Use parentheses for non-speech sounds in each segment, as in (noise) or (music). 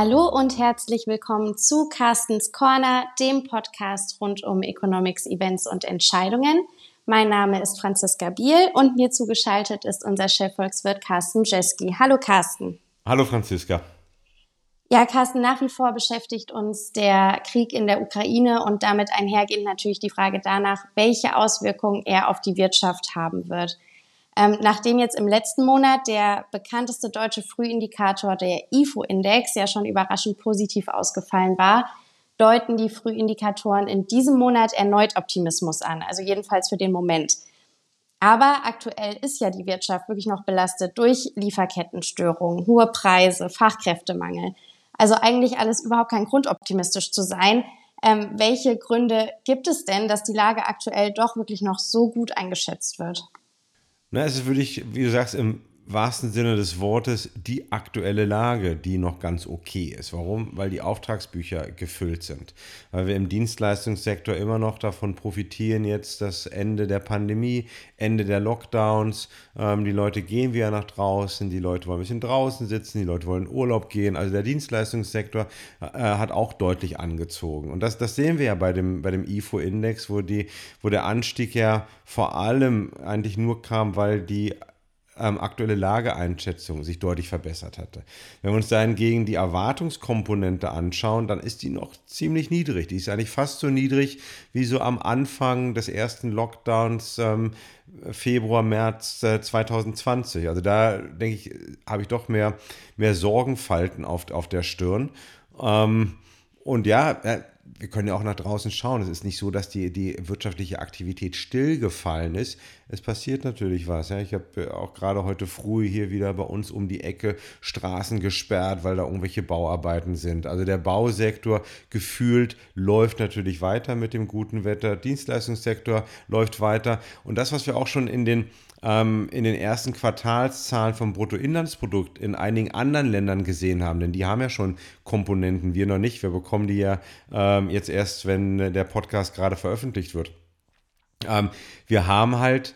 Hallo und herzlich willkommen zu Carstens Corner, dem Podcast rund um Economics, Events und Entscheidungen. Mein Name ist Franziska Biel und mir zugeschaltet ist unser Chefvolkswirt Carsten Jeski. Hallo Carsten. Hallo Franziska. Ja, Carsten, nach wie vor beschäftigt uns der Krieg in der Ukraine und damit einhergehend natürlich die Frage danach, welche Auswirkungen er auf die Wirtschaft haben wird. Ähm, nachdem jetzt im letzten Monat der bekannteste deutsche Frühindikator, der IFO-Index, ja schon überraschend positiv ausgefallen war, deuten die Frühindikatoren in diesem Monat erneut Optimismus an, also jedenfalls für den Moment. Aber aktuell ist ja die Wirtschaft wirklich noch belastet durch Lieferkettenstörungen, hohe Preise, Fachkräftemangel. Also eigentlich alles überhaupt kein Grund, optimistisch zu sein. Ähm, welche Gründe gibt es denn, dass die Lage aktuell doch wirklich noch so gut eingeschätzt wird? Na, es ist wirklich, wie du sagst, im wahrsten Sinne des Wortes die aktuelle Lage, die noch ganz okay ist. Warum? Weil die Auftragsbücher gefüllt sind. Weil wir im Dienstleistungssektor immer noch davon profitieren, jetzt das Ende der Pandemie, Ende der Lockdowns. Ähm, die Leute gehen wieder nach draußen, die Leute wollen ein bisschen draußen sitzen, die Leute wollen in Urlaub gehen. Also der Dienstleistungssektor äh, hat auch deutlich angezogen. Und das, das sehen wir ja bei dem, bei dem IFO-Index, wo, wo der Anstieg ja vor allem eigentlich nur kam, weil die ähm, aktuelle Lageeinschätzung sich deutlich verbessert hatte. Wenn wir uns da hingegen die Erwartungskomponente anschauen, dann ist die noch ziemlich niedrig. Die ist eigentlich fast so niedrig wie so am Anfang des ersten Lockdowns ähm, Februar, März äh, 2020. Also da denke ich, habe ich doch mehr, mehr Sorgenfalten auf, auf der Stirn. Ähm, und ja, äh, wir können ja auch nach draußen schauen. Es ist nicht so, dass die, die wirtschaftliche Aktivität stillgefallen ist. Es passiert natürlich was. Ja. Ich habe äh, auch gerade heute früh hier wieder bei uns um die Ecke Straßen gesperrt, weil da irgendwelche Bauarbeiten sind. Also der Bausektor gefühlt läuft natürlich weiter mit dem guten Wetter. Dienstleistungssektor läuft weiter. Und das, was wir auch schon in den ähm, in den ersten Quartalszahlen vom Bruttoinlandsprodukt in einigen anderen Ländern gesehen haben, denn die haben ja schon Komponenten, wir noch nicht. Wir bekommen die ja ähm, jetzt erst, wenn der Podcast gerade veröffentlicht wird. Ähm, wir haben halt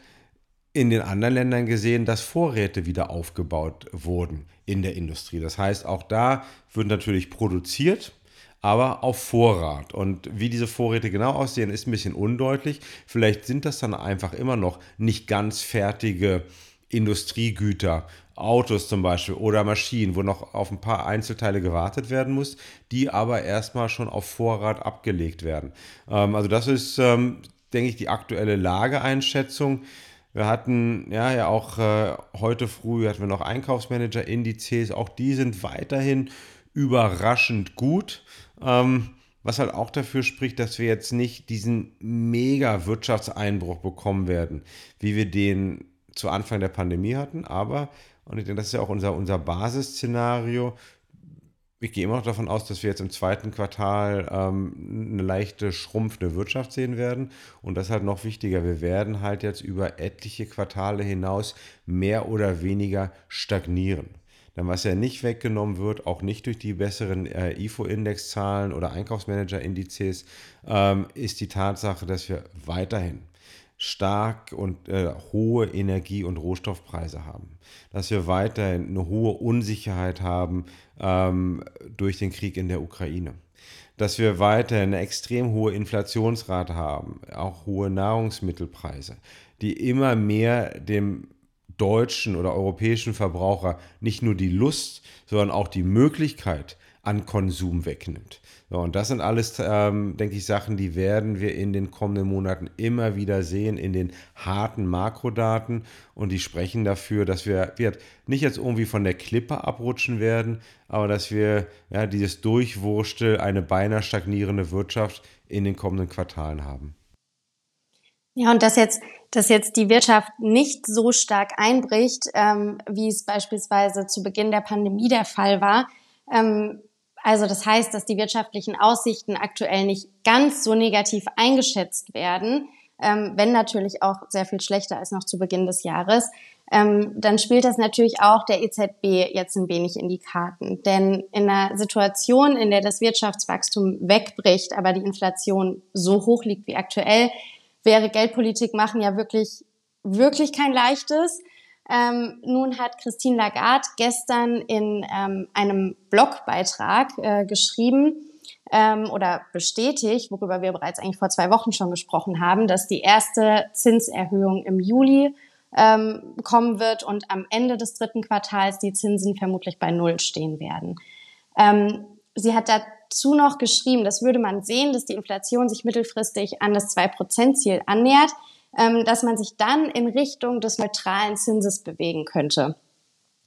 in den anderen Ländern gesehen, dass Vorräte wieder aufgebaut wurden in der Industrie. Das heißt, auch da wird natürlich produziert aber auf Vorrat. Und wie diese Vorräte genau aussehen, ist ein bisschen undeutlich. Vielleicht sind das dann einfach immer noch nicht ganz fertige Industriegüter, Autos zum Beispiel oder Maschinen, wo noch auf ein paar Einzelteile gewartet werden muss, die aber erstmal schon auf Vorrat abgelegt werden. Ähm, also das ist, ähm, denke ich, die aktuelle Lageeinschätzung. Wir hatten ja, ja auch äh, heute früh hatten wir noch Einkaufsmanager-Indizes, auch die sind weiterhin überraschend gut. Ähm, was halt auch dafür spricht, dass wir jetzt nicht diesen mega Wirtschaftseinbruch bekommen werden, wie wir den zu Anfang der Pandemie hatten. Aber, und ich denke, das ist ja auch unser, unser Basisszenario, ich gehe immer noch davon aus, dass wir jetzt im zweiten Quartal ähm, eine leichte schrumpfende Wirtschaft sehen werden. Und das ist halt noch wichtiger. Wir werden halt jetzt über etliche Quartale hinaus mehr oder weniger stagnieren. Denn was ja nicht weggenommen wird, auch nicht durch die besseren äh, IFO-Index-Zahlen oder Einkaufsmanager-Indizes, ähm, ist die Tatsache, dass wir weiterhin stark und äh, hohe Energie- und Rohstoffpreise haben. Dass wir weiterhin eine hohe Unsicherheit haben ähm, durch den Krieg in der Ukraine. Dass wir weiterhin eine extrem hohe Inflationsrate haben, auch hohe Nahrungsmittelpreise, die immer mehr dem deutschen oder europäischen Verbraucher nicht nur die Lust, sondern auch die Möglichkeit an Konsum wegnimmt. So, und das sind alles, ähm, denke ich, Sachen, die werden wir in den kommenden Monaten immer wieder sehen in den harten Makrodaten. Und die sprechen dafür, dass wir, wir nicht jetzt irgendwie von der Klippe abrutschen werden, aber dass wir ja, dieses Durchwurstel, eine beinahe stagnierende Wirtschaft in den kommenden Quartalen haben. Ja, und dass jetzt, dass jetzt die Wirtschaft nicht so stark einbricht, ähm, wie es beispielsweise zu Beginn der Pandemie der Fall war. Ähm, also das heißt, dass die wirtschaftlichen Aussichten aktuell nicht ganz so negativ eingeschätzt werden, ähm, wenn natürlich auch sehr viel schlechter als noch zu Beginn des Jahres. Ähm, dann spielt das natürlich auch der EZB jetzt ein wenig in die Karten. Denn in einer Situation, in der das Wirtschaftswachstum wegbricht, aber die Inflation so hoch liegt wie aktuell, wäre Geldpolitik machen ja wirklich, wirklich kein leichtes. Ähm, nun hat Christine Lagarde gestern in ähm, einem Blogbeitrag äh, geschrieben ähm, oder bestätigt, worüber wir bereits eigentlich vor zwei Wochen schon gesprochen haben, dass die erste Zinserhöhung im Juli ähm, kommen wird und am Ende des dritten Quartals die Zinsen vermutlich bei Null stehen werden. Ähm, sie hat dazu noch geschrieben, das würde man sehen, dass die Inflation sich mittelfristig an das 2%-Ziel annähert ähm, dass man sich dann in Richtung des neutralen Zinses bewegen könnte.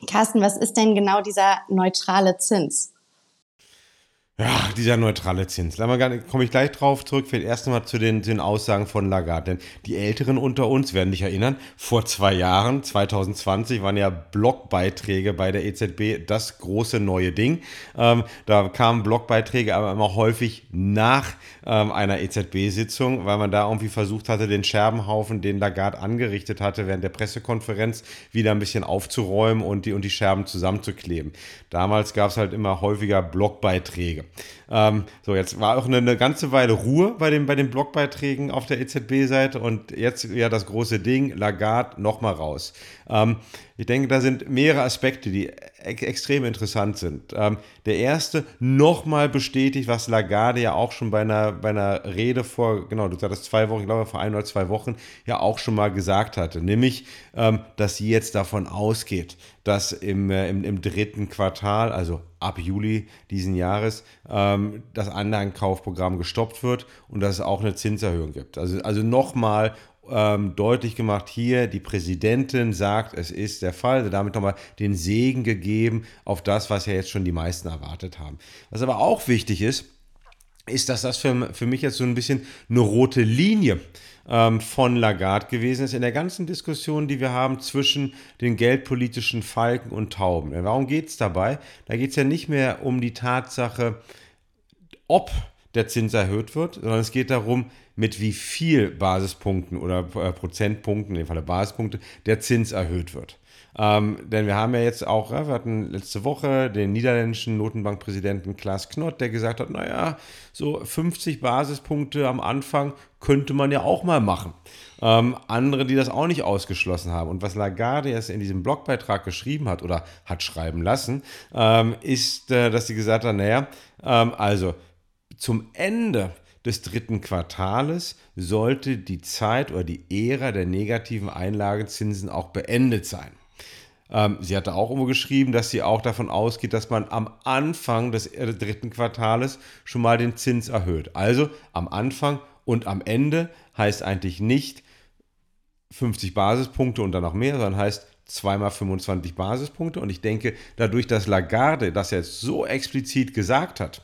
Carsten, was ist denn genau dieser neutrale Zins? Ja, dieser neutrale Zins. Komme ich gleich drauf zurück. Vielleicht erst zu den, den Aussagen von Lagarde. Denn die Älteren unter uns werden dich erinnern, vor zwei Jahren, 2020, waren ja Blogbeiträge bei der EZB das große neue Ding. Ähm, da kamen Blogbeiträge aber immer häufig nach ähm, einer EZB-Sitzung, weil man da irgendwie versucht hatte, den Scherbenhaufen, den Lagarde angerichtet hatte, während der Pressekonferenz wieder ein bisschen aufzuräumen und die, und die Scherben zusammenzukleben. Damals gab es halt immer häufiger Blogbeiträge. Ähm, so, jetzt war auch eine, eine, ganze Weile Ruhe bei den, bei den Blogbeiträgen auf der EZB-Seite und jetzt ja das große Ding, Lagarde nochmal raus. Ähm, ich denke, da sind mehrere Aspekte, die extrem interessant sind. Ähm, der erste, nochmal bestätigt, was Lagarde ja auch schon bei einer, bei einer Rede vor, genau, du sagtest zwei Wochen, ich glaube vor ein oder zwei Wochen, ja auch schon mal gesagt hatte, nämlich, ähm, dass sie jetzt davon ausgeht, dass im, äh, im, im dritten Quartal, also ab Juli diesen Jahres, ähm, das Anleihenkaufprogramm gestoppt wird und dass es auch eine Zinserhöhung gibt. Also, also nochmal ähm, deutlich gemacht, hier die Präsidentin sagt, es ist der Fall, also damit nochmal den Segen gegeben auf das, was ja jetzt schon die meisten erwartet haben. Was aber auch wichtig ist, ist, dass das für, für mich jetzt so ein bisschen eine rote Linie ähm, von Lagarde gewesen ist in der ganzen Diskussion, die wir haben zwischen den geldpolitischen Falken und Tauben. Warum geht es dabei? Da geht es ja nicht mehr um die Tatsache, ob der Zins erhöht wird, sondern es geht darum, mit wie viel Basispunkten oder äh, Prozentpunkten, in dem Falle Basispunkte, der Zins erhöht wird. Ähm, denn wir haben ja jetzt auch, wir hatten letzte Woche den niederländischen Notenbankpräsidenten Klaas Knott, der gesagt hat, naja, so 50 Basispunkte am Anfang könnte man ja auch mal machen. Ähm, andere, die das auch nicht ausgeschlossen haben. Und was Lagarde jetzt in diesem Blogbeitrag geschrieben hat oder hat schreiben lassen, ähm, ist, äh, dass sie gesagt hat, naja, ähm, also zum Ende des dritten Quartales sollte die Zeit oder die Ära der negativen Einlagenzinsen auch beendet sein. Ähm, sie hatte auch irgendwo geschrieben, dass sie auch davon ausgeht, dass man am Anfang des äh, dritten Quartales schon mal den Zins erhöht. Also am Anfang und am Ende heißt eigentlich nicht 50 Basispunkte und dann noch mehr, sondern heißt zweimal 25 Basispunkte. Und ich denke, dadurch, dass Lagarde das jetzt so explizit gesagt hat,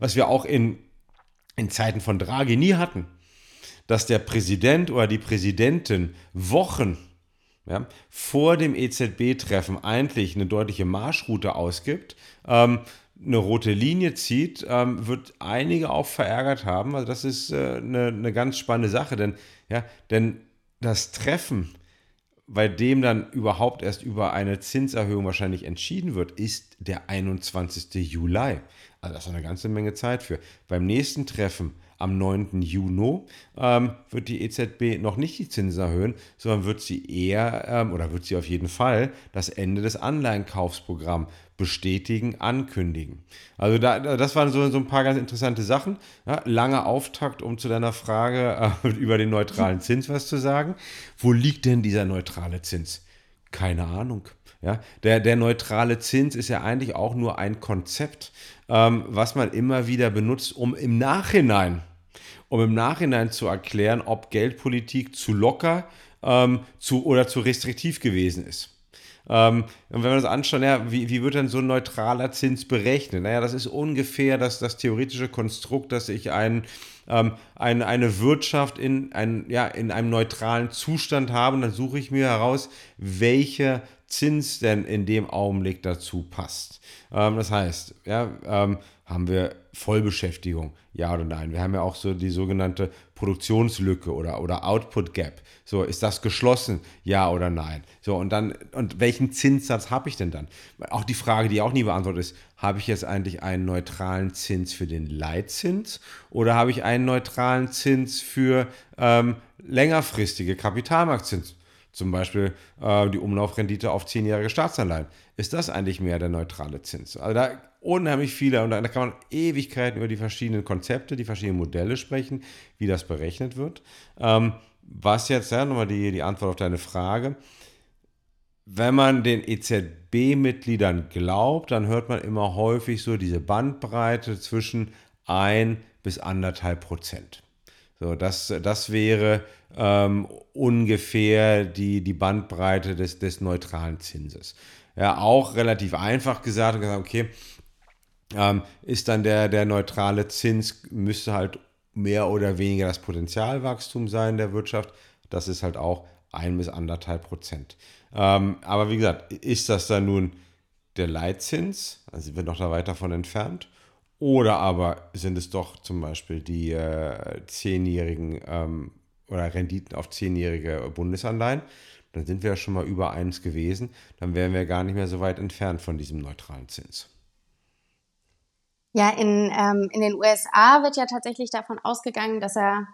was wir auch in in Zeiten von Draghi nie hatten, dass der Präsident oder die Präsidentin Wochen ja, vor dem EZB-Treffen eigentlich eine deutliche Marschroute ausgibt, ähm, eine rote Linie zieht, ähm, wird einige auch verärgert haben. Also das ist äh, eine, eine ganz spannende Sache, denn, ja, denn das Treffen, bei dem dann überhaupt erst über eine Zinserhöhung wahrscheinlich entschieden wird, ist der 21. Juli. Also das ist eine ganze Menge Zeit für. Beim nächsten Treffen am 9. Juni ähm, wird die EZB noch nicht die Zinsen erhöhen, sondern wird sie eher ähm, oder wird sie auf jeden Fall das Ende des Anleihenkaufsprogramms bestätigen, ankündigen. Also da, das waren so, so ein paar ganz interessante Sachen. Ja, langer Auftakt, um zu deiner Frage äh, (laughs) über den neutralen Zins was zu sagen. Wo liegt denn dieser neutrale Zins? Keine Ahnung. Ja, der, der neutrale Zins ist ja eigentlich auch nur ein Konzept, ähm, was man immer wieder benutzt, um im Nachhinein, um im Nachhinein zu erklären, ob Geldpolitik zu locker ähm, zu, oder zu restriktiv gewesen ist. Ähm, und wenn wir uns anschauen, ja, wie, wie wird denn so ein neutraler Zins berechnet? Naja, das ist ungefähr das, das theoretische Konstrukt, dass ich ein, ähm, ein, eine Wirtschaft in, ein, ja, in einem neutralen Zustand habe und dann suche ich mir heraus, welcher Zins denn in dem Augenblick dazu passt. Ähm, das heißt, ja, ähm, haben wir Vollbeschäftigung, ja oder nein? Wir haben ja auch so die sogenannte Produktionslücke oder, oder Output Gap. So, ist das geschlossen, ja oder nein? So, und dann, und welchen Zinssatz habe ich denn dann? Auch die Frage, die auch nie beantwortet ist, habe ich jetzt eigentlich einen neutralen Zins für den Leitzins oder habe ich einen neutralen Zins für ähm, längerfristige Kapitalmarktzins? Zum Beispiel äh, die Umlaufrendite auf zehnjährige Staatsanleihen. Ist das eigentlich mehr der neutrale Zins? Also da unheimlich viele und da kann man Ewigkeiten über die verschiedenen Konzepte, die verschiedenen Modelle sprechen, wie das berechnet wird. Ähm, was jetzt, ja, nochmal die, die Antwort auf deine Frage. Wenn man den EZB-Mitgliedern glaubt, dann hört man immer häufig so diese Bandbreite zwischen 1 bis 1,5 Prozent. So, das, das wäre ähm, ungefähr die, die Bandbreite des, des neutralen Zinses. Ja, auch relativ einfach gesagt und gesagt, okay, ähm, ist dann der, der neutrale Zins, müsste halt mehr oder weniger das Potenzialwachstum sein der Wirtschaft. Das ist halt auch ein bis anderthalb Prozent. Ähm, aber wie gesagt, ist das dann nun der Leitzins? Also sind wir noch da weit davon entfernt. Oder aber sind es doch zum Beispiel die äh, zehnjährigen ähm, oder Renditen auf zehnjährige Bundesanleihen? Dann sind wir ja schon mal über eins gewesen. Dann wären wir gar nicht mehr so weit entfernt von diesem neutralen Zins. Ja, in, ähm, in den USA wird ja tatsächlich davon ausgegangen, dass er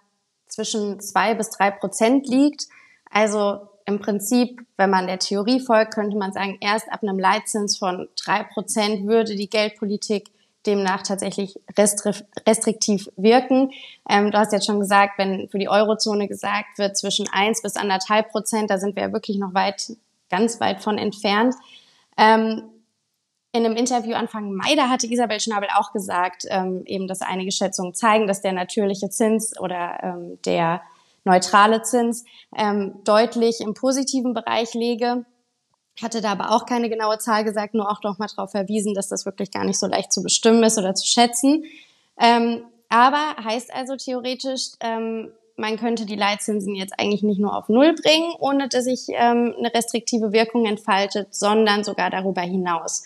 zwischen zwei bis drei Prozent liegt. Also im Prinzip, wenn man der Theorie folgt, könnte man sagen, erst ab einem Leitzins von drei Prozent würde die Geldpolitik demnach tatsächlich restriktiv wirken. Ähm, du hast jetzt schon gesagt, wenn für die Eurozone gesagt wird zwischen eins bis anderthalb Prozent, da sind wir ja wirklich noch weit, ganz weit von entfernt. Ähm, in einem Interview Anfang Mai, da hatte Isabel Schnabel auch gesagt, ähm, eben, dass einige Schätzungen zeigen, dass der natürliche Zins oder ähm, der neutrale Zins ähm, deutlich im positiven Bereich lege. Hatte da aber auch keine genaue Zahl gesagt, nur auch noch mal darauf verwiesen, dass das wirklich gar nicht so leicht zu bestimmen ist oder zu schätzen. Ähm, aber heißt also theoretisch, ähm, man könnte die Leitzinsen jetzt eigentlich nicht nur auf Null bringen, ohne dass sich ähm, eine restriktive Wirkung entfaltet, sondern sogar darüber hinaus.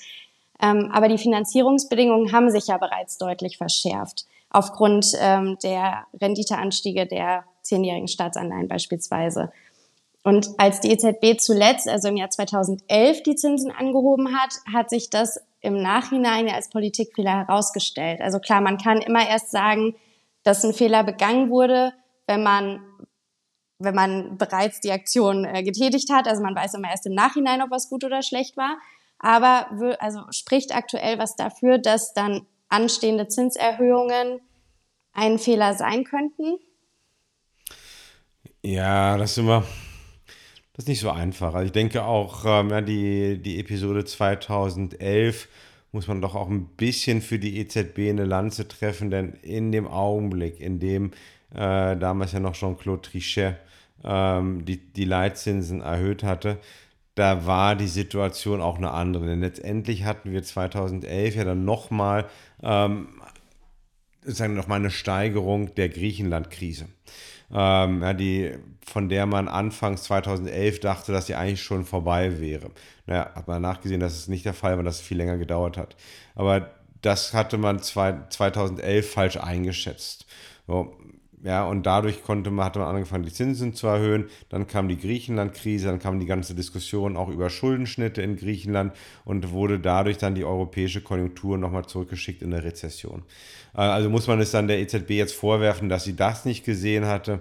Ähm, aber die Finanzierungsbedingungen haben sich ja bereits deutlich verschärft aufgrund ähm, der Renditeanstiege der zehnjährigen Staatsanleihen beispielsweise. Und als die EZB zuletzt, also im Jahr 2011, die Zinsen angehoben hat, hat sich das im Nachhinein ja als Politikfehler herausgestellt. Also klar, man kann immer erst sagen, dass ein Fehler begangen wurde, wenn man wenn man bereits die Aktion äh, getätigt hat. Also man weiß immer erst im Nachhinein, ob was gut oder schlecht war. Aber also spricht aktuell was dafür, dass dann anstehende Zinserhöhungen ein Fehler sein könnten? Ja, das ist immer das ist nicht so einfach. Also ich denke auch, ähm, ja, die, die Episode 2011 muss man doch auch ein bisschen für die EZB eine Lanze treffen, denn in dem Augenblick, in dem äh, damals ja noch Jean-Claude Trichet ähm, die, die Leitzinsen erhöht hatte, da war die Situation auch eine andere. Denn letztendlich hatten wir 2011 ja dann nochmal ähm, sozusagen eine Steigerung der Griechenland-Krise. Ähm, ja, die, von der man anfangs 2011 dachte, dass sie eigentlich schon vorbei wäre. Naja, hat man nachgesehen, dass es nicht der Fall war, dass es viel länger gedauert hat. Aber das hatte man zwei, 2011 falsch eingeschätzt. So, ja, und dadurch konnte man, hatte man angefangen, die Zinsen zu erhöhen. Dann kam die Griechenland-Krise, dann kam die ganze Diskussion auch über Schuldenschnitte in Griechenland und wurde dadurch dann die europäische Konjunktur nochmal zurückgeschickt in eine Rezession. Äh, also muss man es dann der EZB jetzt vorwerfen, dass sie das nicht gesehen hatte?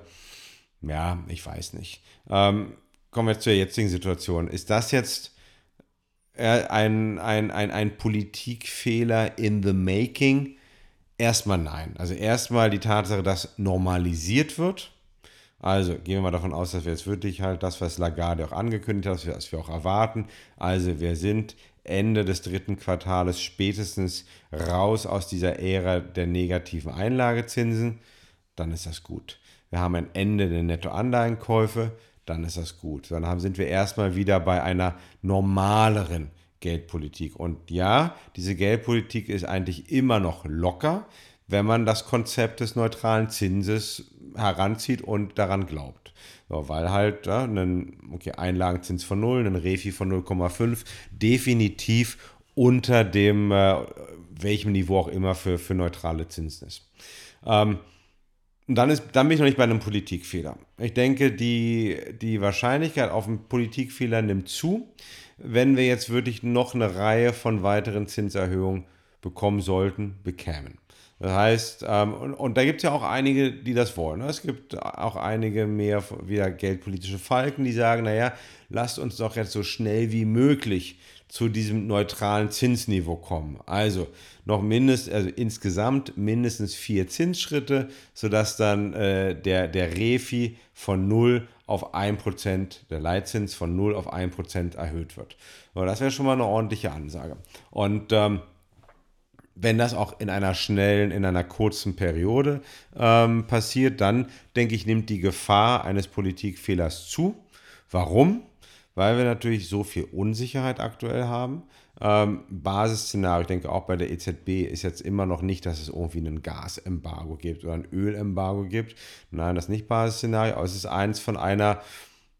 Ja, ich weiß nicht. Ähm, kommen wir zur jetzigen Situation. Ist das jetzt äh, ein, ein, ein, ein Politikfehler in the making? Erstmal nein. Also erstmal die Tatsache, dass normalisiert wird. Also gehen wir mal davon aus, dass wir jetzt wirklich halt das, was Lagarde auch angekündigt hat, was wir auch erwarten. Also wir sind Ende des dritten Quartales spätestens raus aus dieser Ära der negativen Einlagezinsen. Dann ist das gut. Wir haben ein Ende der Nettoanleihenkäufe. Dann ist das gut. Dann sind wir erstmal wieder bei einer normaleren Geldpolitik. Und ja, diese Geldpolitik ist eigentlich immer noch locker, wenn man das Konzept des neutralen Zinses heranzieht und daran glaubt. So, weil halt ja, ein okay, Einlagenzins von 0, ein Refi von 0,5 definitiv unter dem, äh, welchem Niveau auch immer für, für neutrale Zinsen ist. Ähm, dann, ist, dann bin ich noch nicht bei einem Politikfehler. Ich denke, die, die Wahrscheinlichkeit auf einen Politikfehler nimmt zu wenn wir jetzt wirklich noch eine Reihe von weiteren Zinserhöhungen bekommen sollten, bekämen. Das heißt, ähm, und, und, da gibt es ja auch einige, die das wollen. Ne? Es gibt auch einige mehr wieder geldpolitische Falken, die sagen, naja, lasst uns doch jetzt so schnell wie möglich zu diesem neutralen Zinsniveau kommen. Also noch mindestens, also insgesamt mindestens vier Zinsschritte, sodass dann äh, der, der Refi von 0 auf 1%, der Leitzins von 0 auf 1% erhöht wird. Aber das wäre schon mal eine ordentliche Ansage. Und ähm, wenn das auch in einer schnellen, in einer kurzen Periode ähm, passiert, dann denke ich, nimmt die Gefahr eines Politikfehlers zu. Warum? Weil wir natürlich so viel Unsicherheit aktuell haben. Ähm, Basisszenario, ich denke auch bei der EZB ist jetzt immer noch nicht, dass es irgendwie ein Gasembargo gibt oder ein Ölembargo gibt. Nein, das ist nicht Basisszenario, aber es ist eins von einer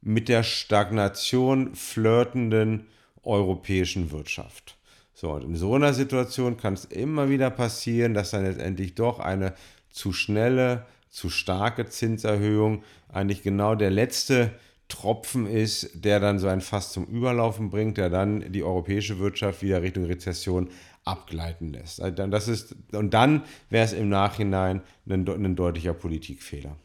mit der Stagnation flirtenden europäischen Wirtschaft. So, und in so einer Situation kann es immer wieder passieren, dass dann letztendlich doch eine zu schnelle, zu starke Zinserhöhung eigentlich genau der letzte Tropfen ist, der dann so ein Fass zum Überlaufen bringt, der dann die europäische Wirtschaft wieder Richtung Rezession abgleiten lässt. Also das ist, und dann wäre es im Nachhinein ein, ein deutlicher Politikfehler.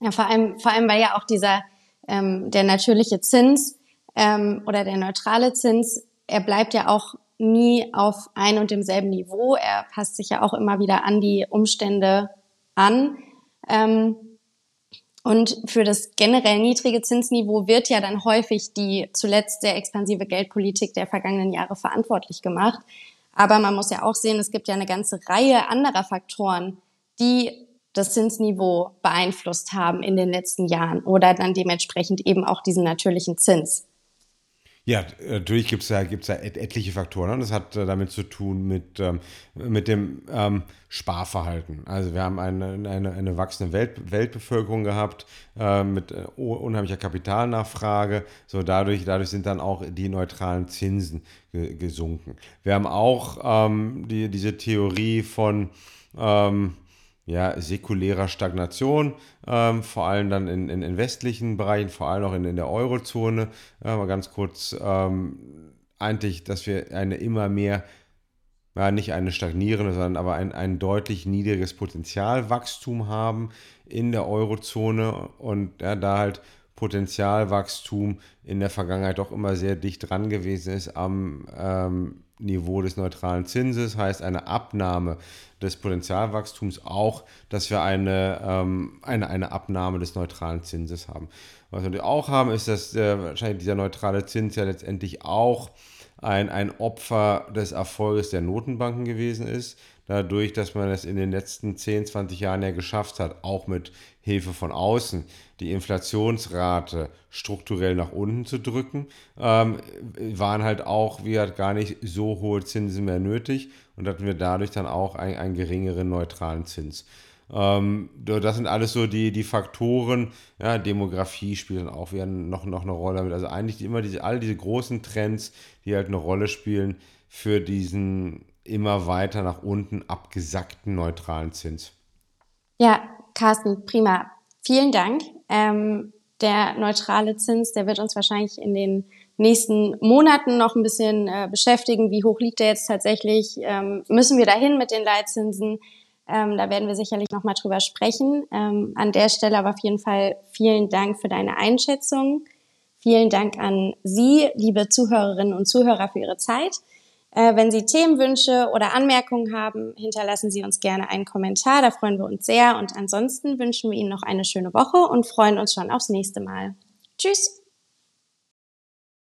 Ja, vor allem, vor allem, weil ja auch dieser ähm, der natürliche Zins ähm, oder der neutrale Zins, er bleibt ja auch nie auf ein und demselben Niveau. Er passt sich ja auch immer wieder an die Umstände an. Ähm, und für das generell niedrige Zinsniveau wird ja dann häufig die zuletzt sehr expansive Geldpolitik der vergangenen Jahre verantwortlich gemacht. Aber man muss ja auch sehen, es gibt ja eine ganze Reihe anderer Faktoren, die das Zinsniveau beeinflusst haben in den letzten Jahren oder dann dementsprechend eben auch diesen natürlichen Zins. Ja, natürlich gibt es ja, gibt's ja etliche Faktoren. Und das hat äh, damit zu tun mit, ähm, mit dem ähm, Sparverhalten. Also wir haben eine, eine, eine wachsende Welt, Weltbevölkerung gehabt äh, mit äh, unheimlicher Kapitalnachfrage. So dadurch, dadurch sind dann auch die neutralen Zinsen ge gesunken. Wir haben auch ähm, die, diese Theorie von ähm, ja, säkulärer Stagnation, ähm, vor allem dann in, in, in, westlichen Bereichen, vor allem auch in, in der Eurozone. Äh, mal ganz kurz, ähm, eigentlich, dass wir eine immer mehr, ja, nicht eine stagnierende, sondern aber ein, ein deutlich niedriges Potenzialwachstum haben in der Eurozone und ja, da halt Potenzialwachstum in der Vergangenheit doch immer sehr dicht dran gewesen ist am ähm, Niveau des neutralen Zinses, heißt eine Abnahme des Potenzialwachstums auch, dass wir eine, ähm, eine, eine Abnahme des neutralen Zinses haben. Was wir auch haben, ist, dass äh, wahrscheinlich dieser neutrale Zins ja letztendlich auch ein, ein Opfer des Erfolges der Notenbanken gewesen ist. Dadurch, dass man es in den letzten 10, 20 Jahren ja geschafft hat, auch mit Hilfe von außen die Inflationsrate strukturell nach unten zu drücken, ähm, waren halt auch, wie halt gar nicht so hohe Zinsen mehr nötig und hatten wir dadurch dann auch einen, einen geringeren neutralen Zins. Ähm, das sind alles so die, die Faktoren, ja, Demografie spielt dann auch wieder noch, noch eine Rolle mit. Also eigentlich immer diese, all diese großen Trends, die halt eine Rolle spielen für diesen immer weiter nach unten abgesackten neutralen Zins. Ja, Carsten, prima. Vielen Dank. Ähm, der neutrale Zins, der wird uns wahrscheinlich in den nächsten Monaten noch ein bisschen äh, beschäftigen. Wie hoch liegt der jetzt tatsächlich? Ähm, müssen wir dahin mit den Leitzinsen? Ähm, da werden wir sicherlich noch mal drüber sprechen. Ähm, an der Stelle aber auf jeden Fall vielen Dank für deine Einschätzung. Vielen Dank an Sie, liebe Zuhörerinnen und Zuhörer, für Ihre Zeit. Äh, wenn Sie Themenwünsche oder Anmerkungen haben, hinterlassen Sie uns gerne einen Kommentar. Da freuen wir uns sehr. Und ansonsten wünschen wir Ihnen noch eine schöne Woche und freuen uns schon aufs nächste Mal. Tschüss!